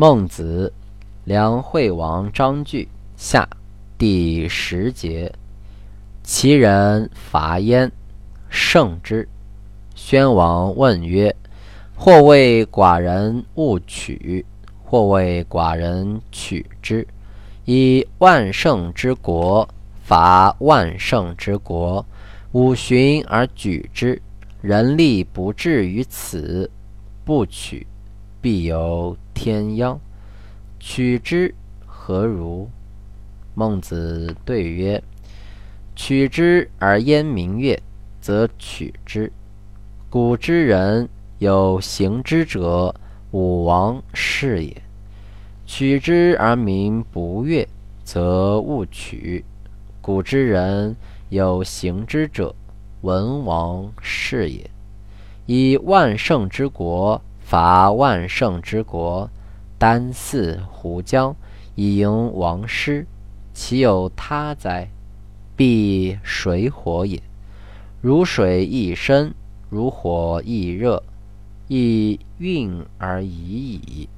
孟子，梁惠王章句下第十节。其人伐燕，胜之。宣王问曰：“或谓寡人勿取，或谓寡人取之。以万乘之国伐万乘之国，五旬而举之，人力不至于此，不取。”必有天殃，取之何如？孟子对曰：“取之而焉明月，则取之。古之人有行之者，武王是也；取之而民不悦，则勿取。古之人有行之者，文王是也。以万圣之国。”伐万乘之国，丹祀胡椒以迎王师，岂有他哉？必水火也。如水亦深，如火亦热，亦运而已矣。